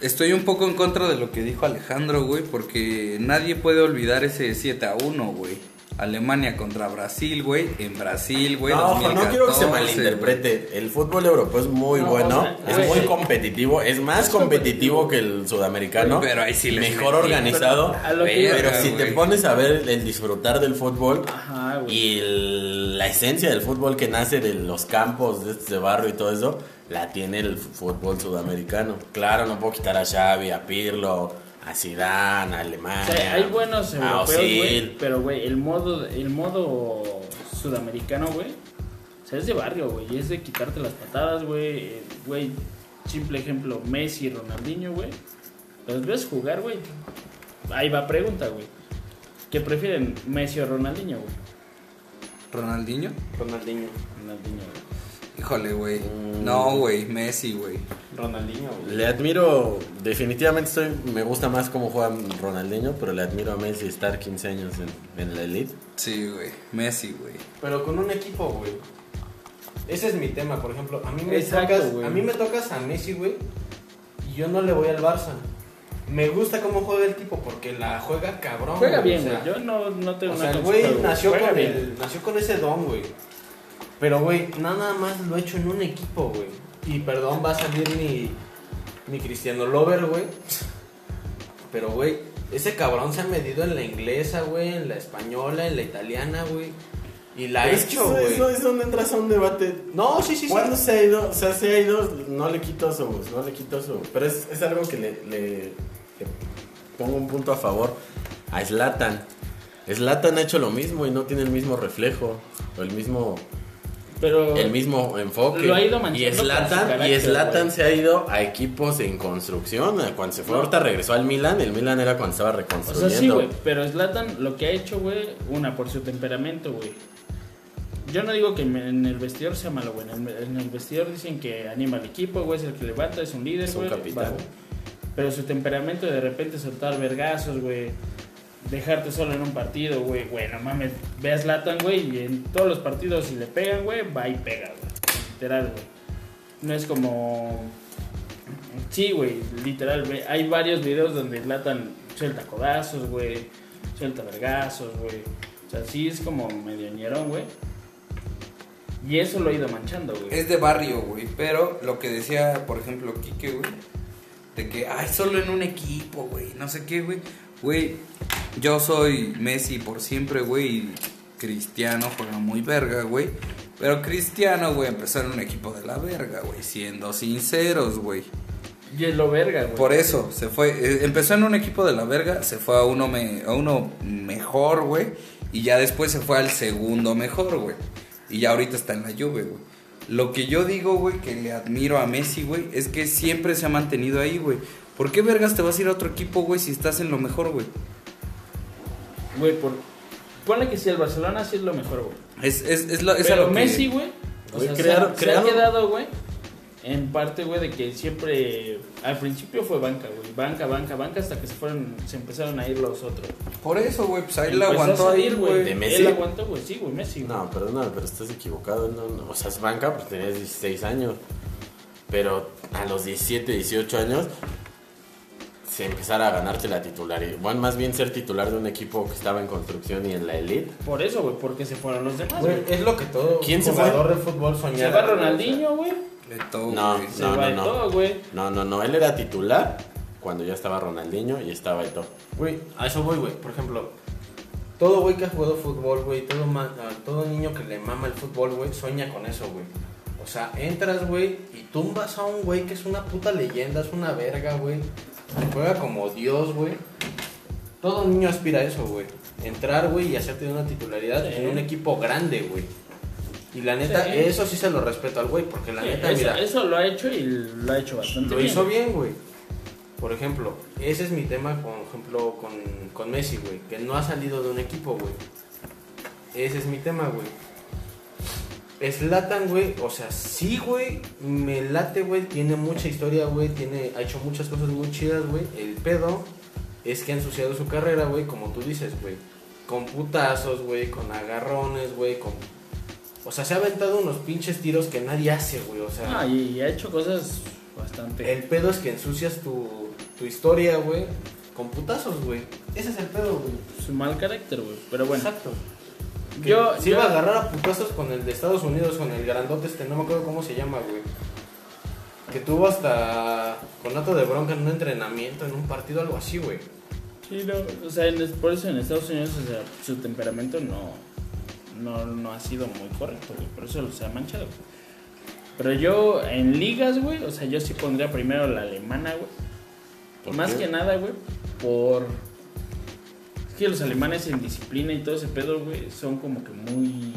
Estoy un poco en contra de lo que dijo Alejandro, güey, porque nadie puede olvidar ese 7 a 1, güey. Alemania contra Brasil, güey, en Brasil, güey. No, no quiero que se 2014, malinterprete. El fútbol europeo es muy No, bueno, es muy competitivo, es más Es competitivo, competitivo. que el sudamericano, Pero ahí sí les mejor metí. organizado. Pero a lo que Verga, Pero si te pones a ver el disfrutar del fútbol Ajá, y el- la esencia del fútbol que nace de los campos de, estos de barrio y todo eso, la tiene el fútbol sudamericano. Claro, no puedo quitar a Xavi, a Pirlo, a Zidane, a O Alemania. sea, hay buenos europeos, güey, pero güey, el modo el modo sudamericano, güey, o sea, es de barrio, güey, es de quitarte las patadas, güey, güey, simple ejemplo, Messi, Ronaldinho, güey. Los ves jugar, güey. Ahí va pregunta, güey. ¿Qué prefieren, Messi o Ronaldinho, güey? ¿Ronaldinho? Ronaldinho. Ronaldinho, güey. Híjole, güey. Mm. No, güey, Messi, güey. Ronaldinho, güey. Le admiro, definitivamente estoy, me gusta más cómo juega Ronaldinho, pero le admiro a Messi estar 15 años en, en la elite. Sí, güey. Messi, güey. Pero con un equipo, güey. Ese es mi tema, por ejemplo. A mí me Exacto, tocas, a mí me tocas a Messi, güey. Y yo no le voy al Barça. Me gusta cómo juega el tipo porque la juega cabrón. Juega güey, bien, o güey. sea, Yo no, no tengo O sea, nada el güey nació Juega con bien. el, nació con ese don, güey. Pero, güey, nada más lo he hecho en un equipo, güey. Y perdón, va a salir mi, mi Cristiano Lover, güey. Pero, güey, ese cabrón se ha medido en la inglesa, güey, en la española, en la italiana, güey. Y la ha hecho, eso, güey. eso es donde entras a un debate. No, sí, sí, sí. ¿Cuándo se ha ido? O sea, se ha ido, no le quito eso, pues, no le quito eso. Pero es, es algo que le, le- pongo un punto a favor a Zlatan. Zlatan ha hecho lo mismo y no tiene el mismo reflejo o el mismo Pero el mismo enfoque. Lo ha ido y Zlatan, y Zlatan güey. se ha ido a equipos en construcción. Cuando se fue ahorita regresó al Milan, el Milan era cuando estaba O reconstruyendo. sea, sí, güey, pero Zlatan lo que ha hecho, güey, una, por su temperamento, güey. Yo no digo que en el vestidor sea malo, güey. En el, vestidor dicen que anima al equipo, güey, es el que levanta, es un líder, Es un güey. capitán. güey. Pero su temperamento de repente soltar vergazos, güey. Dejarte solo en un partido, güey. Güey, no mames. Ve a Zlatan, güey, y en todos los partidos si le pegan, güey, va y pega, güey. Literal, güey. No es como... Sí, güey, literal. Hay varios videos donde Zlatan suelta codazos, güey. Suelta vergazos, güey. O sea, sí es como medio ñerón, güey. Y eso lo ha ido manchando, güey. Es de barrio, güey. Pero lo que decía, por ejemplo, Quique, güey. De que, ay, solo en un equipo, güey. No sé qué, güey. Güey, yo soy Messi por siempre, güey. Y Cristiano juega muy verga, güey. Pero Cristiano, güey, empezó en un equipo de la verga, güey. Siendo sinceros, güey. Y es lo verga, güey. Por eso, se fue. eh, empezó en un equipo de la verga, se fue a uno, me- a uno mejor, güey. Y ya después se fue al segundo mejor, güey. Y ya ahorita está en la Juve, güey. Lo que yo digo, güey, que le admiro a Messi, güey, es que siempre se ha mantenido ahí, güey. ¿Por qué vergas te vas a ir a otro equipo, güey, si estás en lo mejor, güey? Güey, por... Ponle que si el Barcelona sí es lo mejor, güey. Es, es, es, lo, es a Pero lo que- Messi, güey, o Güey, sea, se, ha quedado, güey, en parte, güey, de que siempre, al principio fue banca, güey, banca, banca, banca, hasta que se fueron, se empezaron a ir los otros. Por eso, güey, pues ahí la Empezó a aguantó ahí, salir, güey. ¿De Messi? Él aguantó, güey, sí, güey, Messi. No, perdóname, pero estás equivocado. No, no. O sea, es banca porque tenías 16 años. Pero a los 17, 18 años, se empezara a ganarte la titularidad. Bueno, más bien ser titular de un equipo que estaba en construcción y en la elite. Por eso, güey, porque se fueron los demás, Güey, güey. es lo que todo ¿Quién se jugador de fútbol soñaba. Se va güey, Ronaldinho, güey. De todo, No, güey. No, no. güey. No, no, no. Él era titular cuando ya estaba Ronaldinho y estaba Eto'o. Güey, a eso voy, güey. Por ejemplo, todo güey que ha jugado fútbol, güey, todo, ma- todo niño que le mama el fútbol, güey, sueña con eso, güey. O sea, entras, güey, y tumbas a un güey que es una puta leyenda, es una verga, güey. que Juega como Dios, güey. Todo niño aspira a eso, güey. Entrar, güey, y hacerte una titularidad Sí. en un equipo grande, güey. Y la neta, Sí. eso sí se lo respeto al güey, porque la Sí, neta, eso, mira, eso lo ha hecho y lo ha hecho bastante lo bien. hizo güey. bien, güey. Por ejemplo, ese es mi tema, por ejemplo, con, con Messi, güey. Que no ha salido de un equipo, güey. Ese es mi tema, güey. Slatan, güey, o sea, sí, güey, me late, güey, tiene mucha historia, güey, tiene, ha hecho muchas cosas muy chidas, güey. El pedo es que ha ensuciado su carrera, güey, como tú dices, güey. Con putazos, güey, con agarrones, güey, con... O sea, se ha aventado unos pinches tiros que nadie hace, güey, o sea... Ah, y ha hecho cosas bastante. El pedo es que ensucias tu, tu historia, güey, con putazos, güey. Ese es el pedo, güey. Su mal carácter, güey. Pero bueno. Exacto. Que Yo- se yo- iba a agarrar a putazos con el de Estados Unidos, con el grandote este, no me acuerdo cómo se llama, güey. Que tuvo hasta con acto de bronca en un entrenamiento, en un partido, algo así, güey. Sí, no, o sea, en- por eso en Estados Unidos o sea, su temperamento no, no, no ha sido muy correcto, güey. Por eso se ha manchado. güey. Pero yo en ligas, güey, o sea, yo sí pondría primero la alemana, güey. ¿Por Más qué? que nada, güey, por... Es que los alemanes en disciplina y todo ese pedo, güey, son como que muy...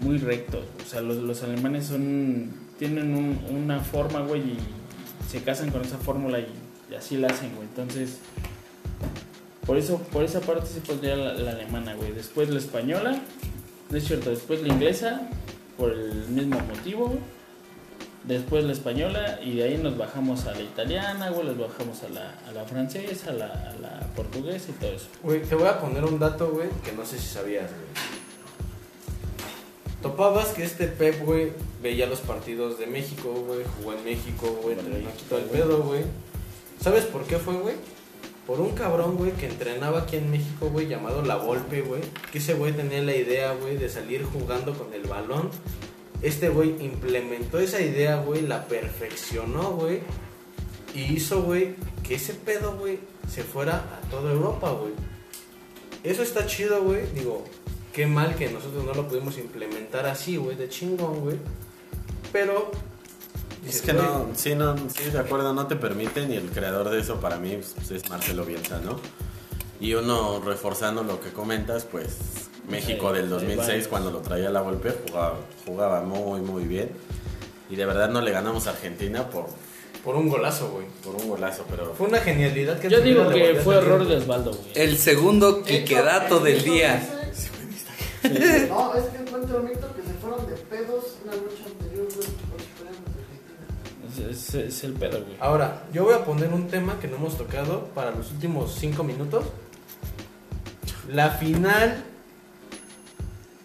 Muy rectos. O sea, los, los alemanes son... Tienen un- una forma, güey, y se casan con esa fórmula y, y así la hacen, güey. Entonces... Por eso, por esa parte sí pondría la, la alemana, güey. Después la española. No es cierto, después la inglesa. Por el mismo motivo. Después la española y de ahí nos bajamos a la italiana, güey, les bajamos a la, a la francesa, a la, a la portuguesa y todo eso. Güey, te voy a poner un dato, güey, que no sé si sabías, güey. Topabas que este Pep, güey, veía los partidos de México, güey, jugó en México, güey, entrenó todo el pedo, güey. ¿Sabes por qué fue, güey? Por un cabrón, güey, que entrenaba aquí en México, güey, llamado La Volpe, güey. Que ese güey tenía la idea, güey, de salir jugando con el balón. Este güey implementó esa idea, güey, la perfeccionó, güey. Y hizo, güey, que ese pedo, güey, se fuera a toda Europa, güey. Eso está chido, güey. Digo, qué mal que nosotros no lo pudimos implementar así, güey, de chingón, güey. Pero... Es que no, sí, no, sí, de acuerdo, no te permiten y el creador de eso para mí pues, es Marcelo Bielsa, ¿no? Y uno reforzando lo que comentas, pues México Sí, del hay 2006 varios. cuando lo traía la golpe jugaba, jugaba muy muy bien y de verdad no le ganamos a Argentina por, Por un golazo, güey. por un golazo, pero Fue una genialidad que Yo digo que fue error de Osvaldo, güey. El segundo quiquedato del día. No, es que encuentro un mito que se fueron de pedos una noche anterior, güey, Es, el pedo, güey. Ahora, yo voy a poner un tema que no hemos tocado para los últimos cinco minutos. La final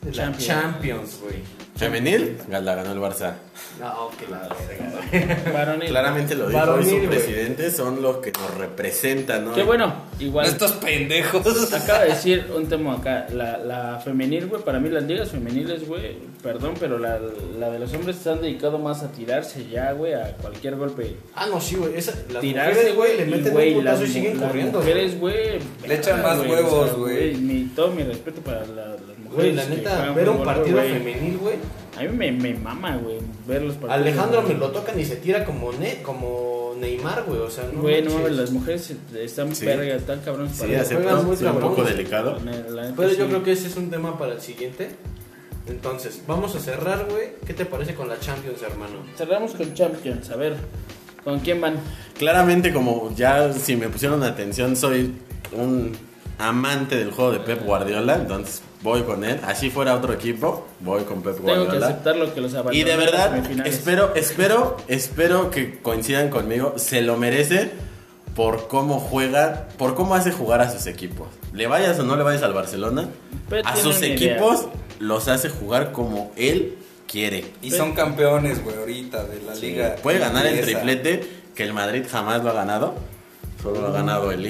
de la. Champions, güey. Femenil la ganó el Barça. No, que la verga. Varonil. Claramente lo dijo Varonil, y su güey. presidente son los que nos representan, ¿no? Qué bueno, igual. Estos pendejos. Acaba de decir un tema acá, la, la femenil, güey, para mí las ligas femeniles, güey, perdón, pero la, la de los hombres se han dedicado más a tirarse ya, güey, a cualquier golpe. Ah, no, sí, güey. Esa, las tirarse, güey, le meten güey, un putazo las, y siguen las corriendo. mujeres, güey, Le echan más güey, huevos, o sea, güey. todo mi respeto para la-. Güey, la neta, ver un partido femenil, güey. A mí me, me mama, güey, ver los partidos. Alejandro me lo tocan y se tira como, ne como Neymar, güey. O sea, no. Güey, no mames, las mujeres están Sí. verga, están cabrones Sí, para muy sí, un cabrón. poco delicado. Neta, Pero yo sí. creo que ese es un tema para el siguiente. Entonces, vamos a cerrar, güey. ¿Qué te parece con la Champions, hermano? Cerramos con Champions, a ver, ¿con quién van? Claramente, como ya si me pusieron atención, soy un amante del juego de Pep Guardiola, entonces voy con él. Así fuera otro equipo, voy con Pep Tengo que Guardiola. aceptar lo que los Y de verdad, espero, espero, espero que coincidan conmigo. Se lo merece por cómo juega, por cómo hace jugar a sus equipos. Le vayas o no le vayas al Barcelona, a sus idea. equipos los hace jugar como él quiere. Y son campeones, güey, ahorita de la liga. Puede ganar el triplete que el Madrid jamás lo ha ganado. Solo lo ha ganado el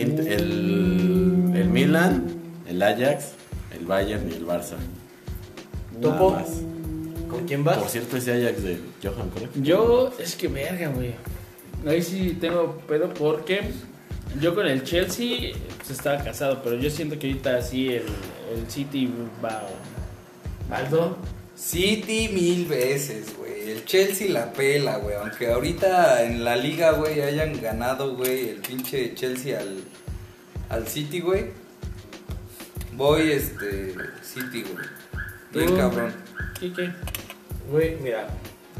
Milan, el Ajax, el Bayern y el Barça. Nada Topo, más. ¿con quién vas? Por cierto, ese Ajax de Johan Cruyff. Yo, es que verga, güey. Ahí sí tengo pedo porque yo con el Chelsea pues, estaba casado, pero yo siento que ahorita sí el, el City va. Aldo. City mil veces, güey. El Chelsea la pela, güey. Aunque ahorita en la liga, güey, hayan ganado, güey, el pinche Chelsea al, al City, güey. Voy, este, City, güey. Bien cabrón. ¿Qué, qué? Güey, mira.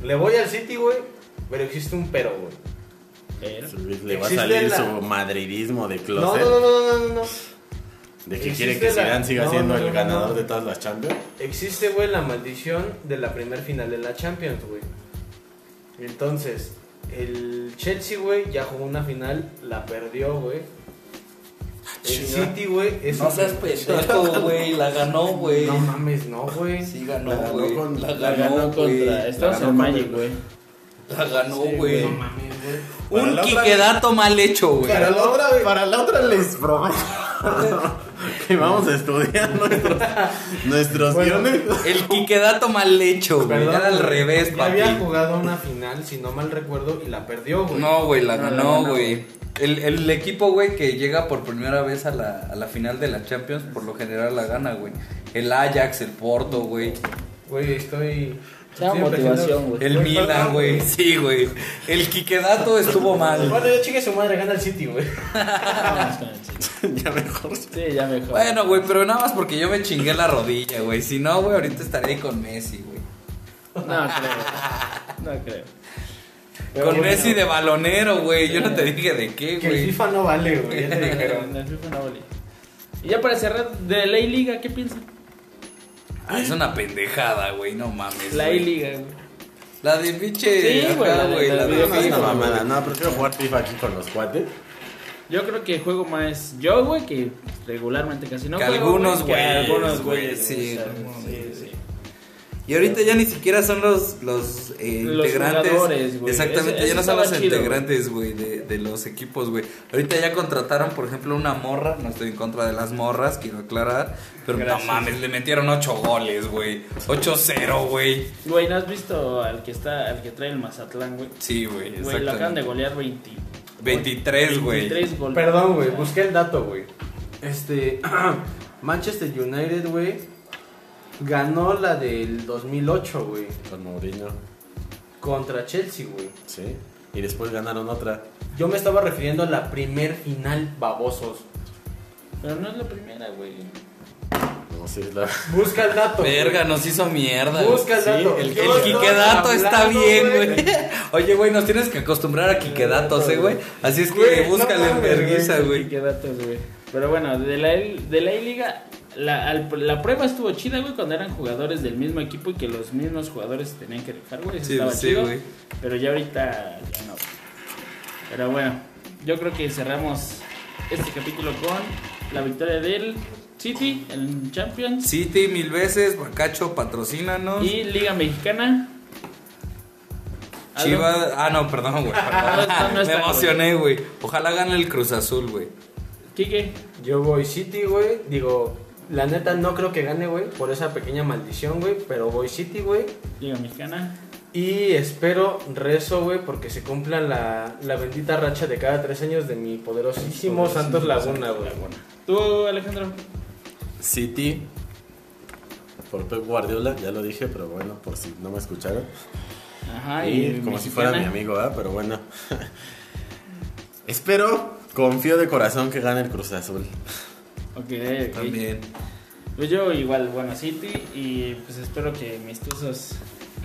Le voy al City, güey. Pero existe un pero, güey. Pero, Le va a Existe salir la- su madridismo de No, closet. no, no, no, no, no, no. De que quiere que la- Zidane siga no, siendo no, el ganador no. de todas las Champions. Existe, güey, la maldición de la primer final de la Champions, güey. Entonces, el Chelsea, güey, ya jugó una final, la perdió, güey. El. City, güey, es No un- seas pendejo, güey. La ganó, güey. No mames, no, güey. Sí ganó, La ganó güey. con- La la ganó güey. contra. Estamos en Magic, güey. La ganó, Sí, güey. No mames, Para Un quiquedato mal hecho, güey. Para la otra, para la otra les prometo que vamos a estudiar nuestros, nuestros guiones. El quiquedato mal hecho, güey. Era al güey, revés, papi. había jugado una final, si no mal recuerdo, y la perdió, güey. No, güey, la ganó, güey. El, el equipo, güey, que llega por primera vez a la, a la final de la Champions, por lo general la gana, güey. El Ajax, el Porto, güey. Güey, estoy. Motivación, güey. El Milan, güey. Sí, güey. El Quiquedato estuvo mal. Bueno, ya chingue su madre, gana el City, güey. Ya mejor. Sí, ya mejor. Bueno, güey, pero nada más porque yo me chingué la rodilla, güey. Si no, güey, ahorita estaría ahí con Messi, güey. No creo. No creo. Pero Con bueno, Messi de balonero, güey. Yo no te dije de qué, Que el güey. FIFA no vale, güey. Ya te dijeron. el FIFA no vale. Y ya para cerrar, de la I-Liga, ¿qué piensan? Ah, es una pendejada, güey. No mames. La güey. I-Liga, güey. La de pinche. Sí, güey, la de- güey. la de- es una mamada. güey. No, prefiero jugar FIFA aquí con los cuates. Yo creo que juego más yo, güey, que regularmente casi no Que juego, algunos güey, algunos güey, sí, sí. Y ahorita ya ni siquiera son los, los, eh, Los integrantes. jugadores, güey. Exactamente, Ese- ya no son los chido, integrantes, güey, de, de los equipos, güey. Ahorita ya contrataron, por ejemplo, una morra. No estoy en contra de las morras, quiero aclarar. Pero Gracias. no mames, le metieron 8 goles, güey. 8-0, güey. Güey, ¿no has visto al que está, al que trae el Mazatlán, güey? Sí, güey, Güey, lo acaban de golear 20. 23, güey. 23 goles. Perdón, güey, busqué el dato, güey. Este. Manchester United, güey. Ganó la del 2008, güey. Con Mourinho. Contra Chelsea, güey. Sí. Y después ganaron otra. Yo me estaba refiriendo a la primer final, babosos. Pero no es la primera, güey. No sé, la... Busca el dato. Verga, nos hizo mierda. Busca el Sí, dato. el- Yo El Quiquedato está bien, güey. Oye, güey, nos tienes que acostumbrar a Quiquedatos, eh, güey. Así es que en mames, vergüenza, güey. qué datos, güey. Pero bueno, de la, de la I-Liga, la, al- la prueba estuvo chida, güey, cuando eran jugadores del mismo equipo y que los mismos jugadores tenían que rifar, güey. Sí, estaba sí, chido. güey. Pero ya ahorita ya no. Pero bueno, yo creo que cerramos este capítulo con la victoria del City en Champions City mil veces, Bacacho, patrocínanos. y Liga Mexicana. Chivas. Ah, no, perdón, güey. No, no, no Me emocioné, güey. Ojalá gane el Cruz Azul, güey. Quique, Yo voy City, güey. Digo, la neta no creo que gane, güey, por esa pequeña maldición, güey. Pero voy City, güey. Liga Mexicana. Y espero, rezo, güey, porque se cumpla la, la bendita racha de cada tres años de mi poderosísimo Santos Laguna, güey. ¿Tú, Alejandro? City. Por Pep Guardiola, ya lo dije, pero bueno, por si no me escucharon. Ajá, y como si fuera mi amigo, ¿verdad? Pero bueno. Espero, confío de corazón que gane el Cruz Azul. Ok, ok. También. Pues yo igual, bueno, City y pues espero que mis tuzos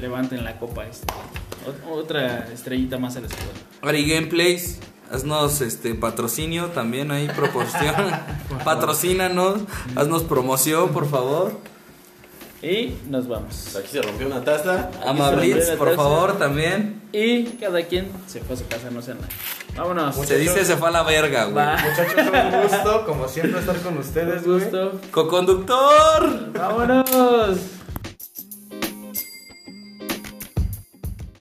levanten la copa esta. Ot- Otra estrellita más a la escuela. Ari Gameplays, haznos este patrocinio también ahí, proporción. Patrocínanos, haznos promoción, por favor. Y nos vamos. Aquí se rompió una taza. Amablitz, por taza. favor, también. Y cada quien se fue a su casa, no sean nada. Vámonos. Se dice se fue a la verga, güey. Va. Muchachos, un gusto, como siempre, estar con ustedes, Un güey. gusto. ¡Coconductor! Vámonos.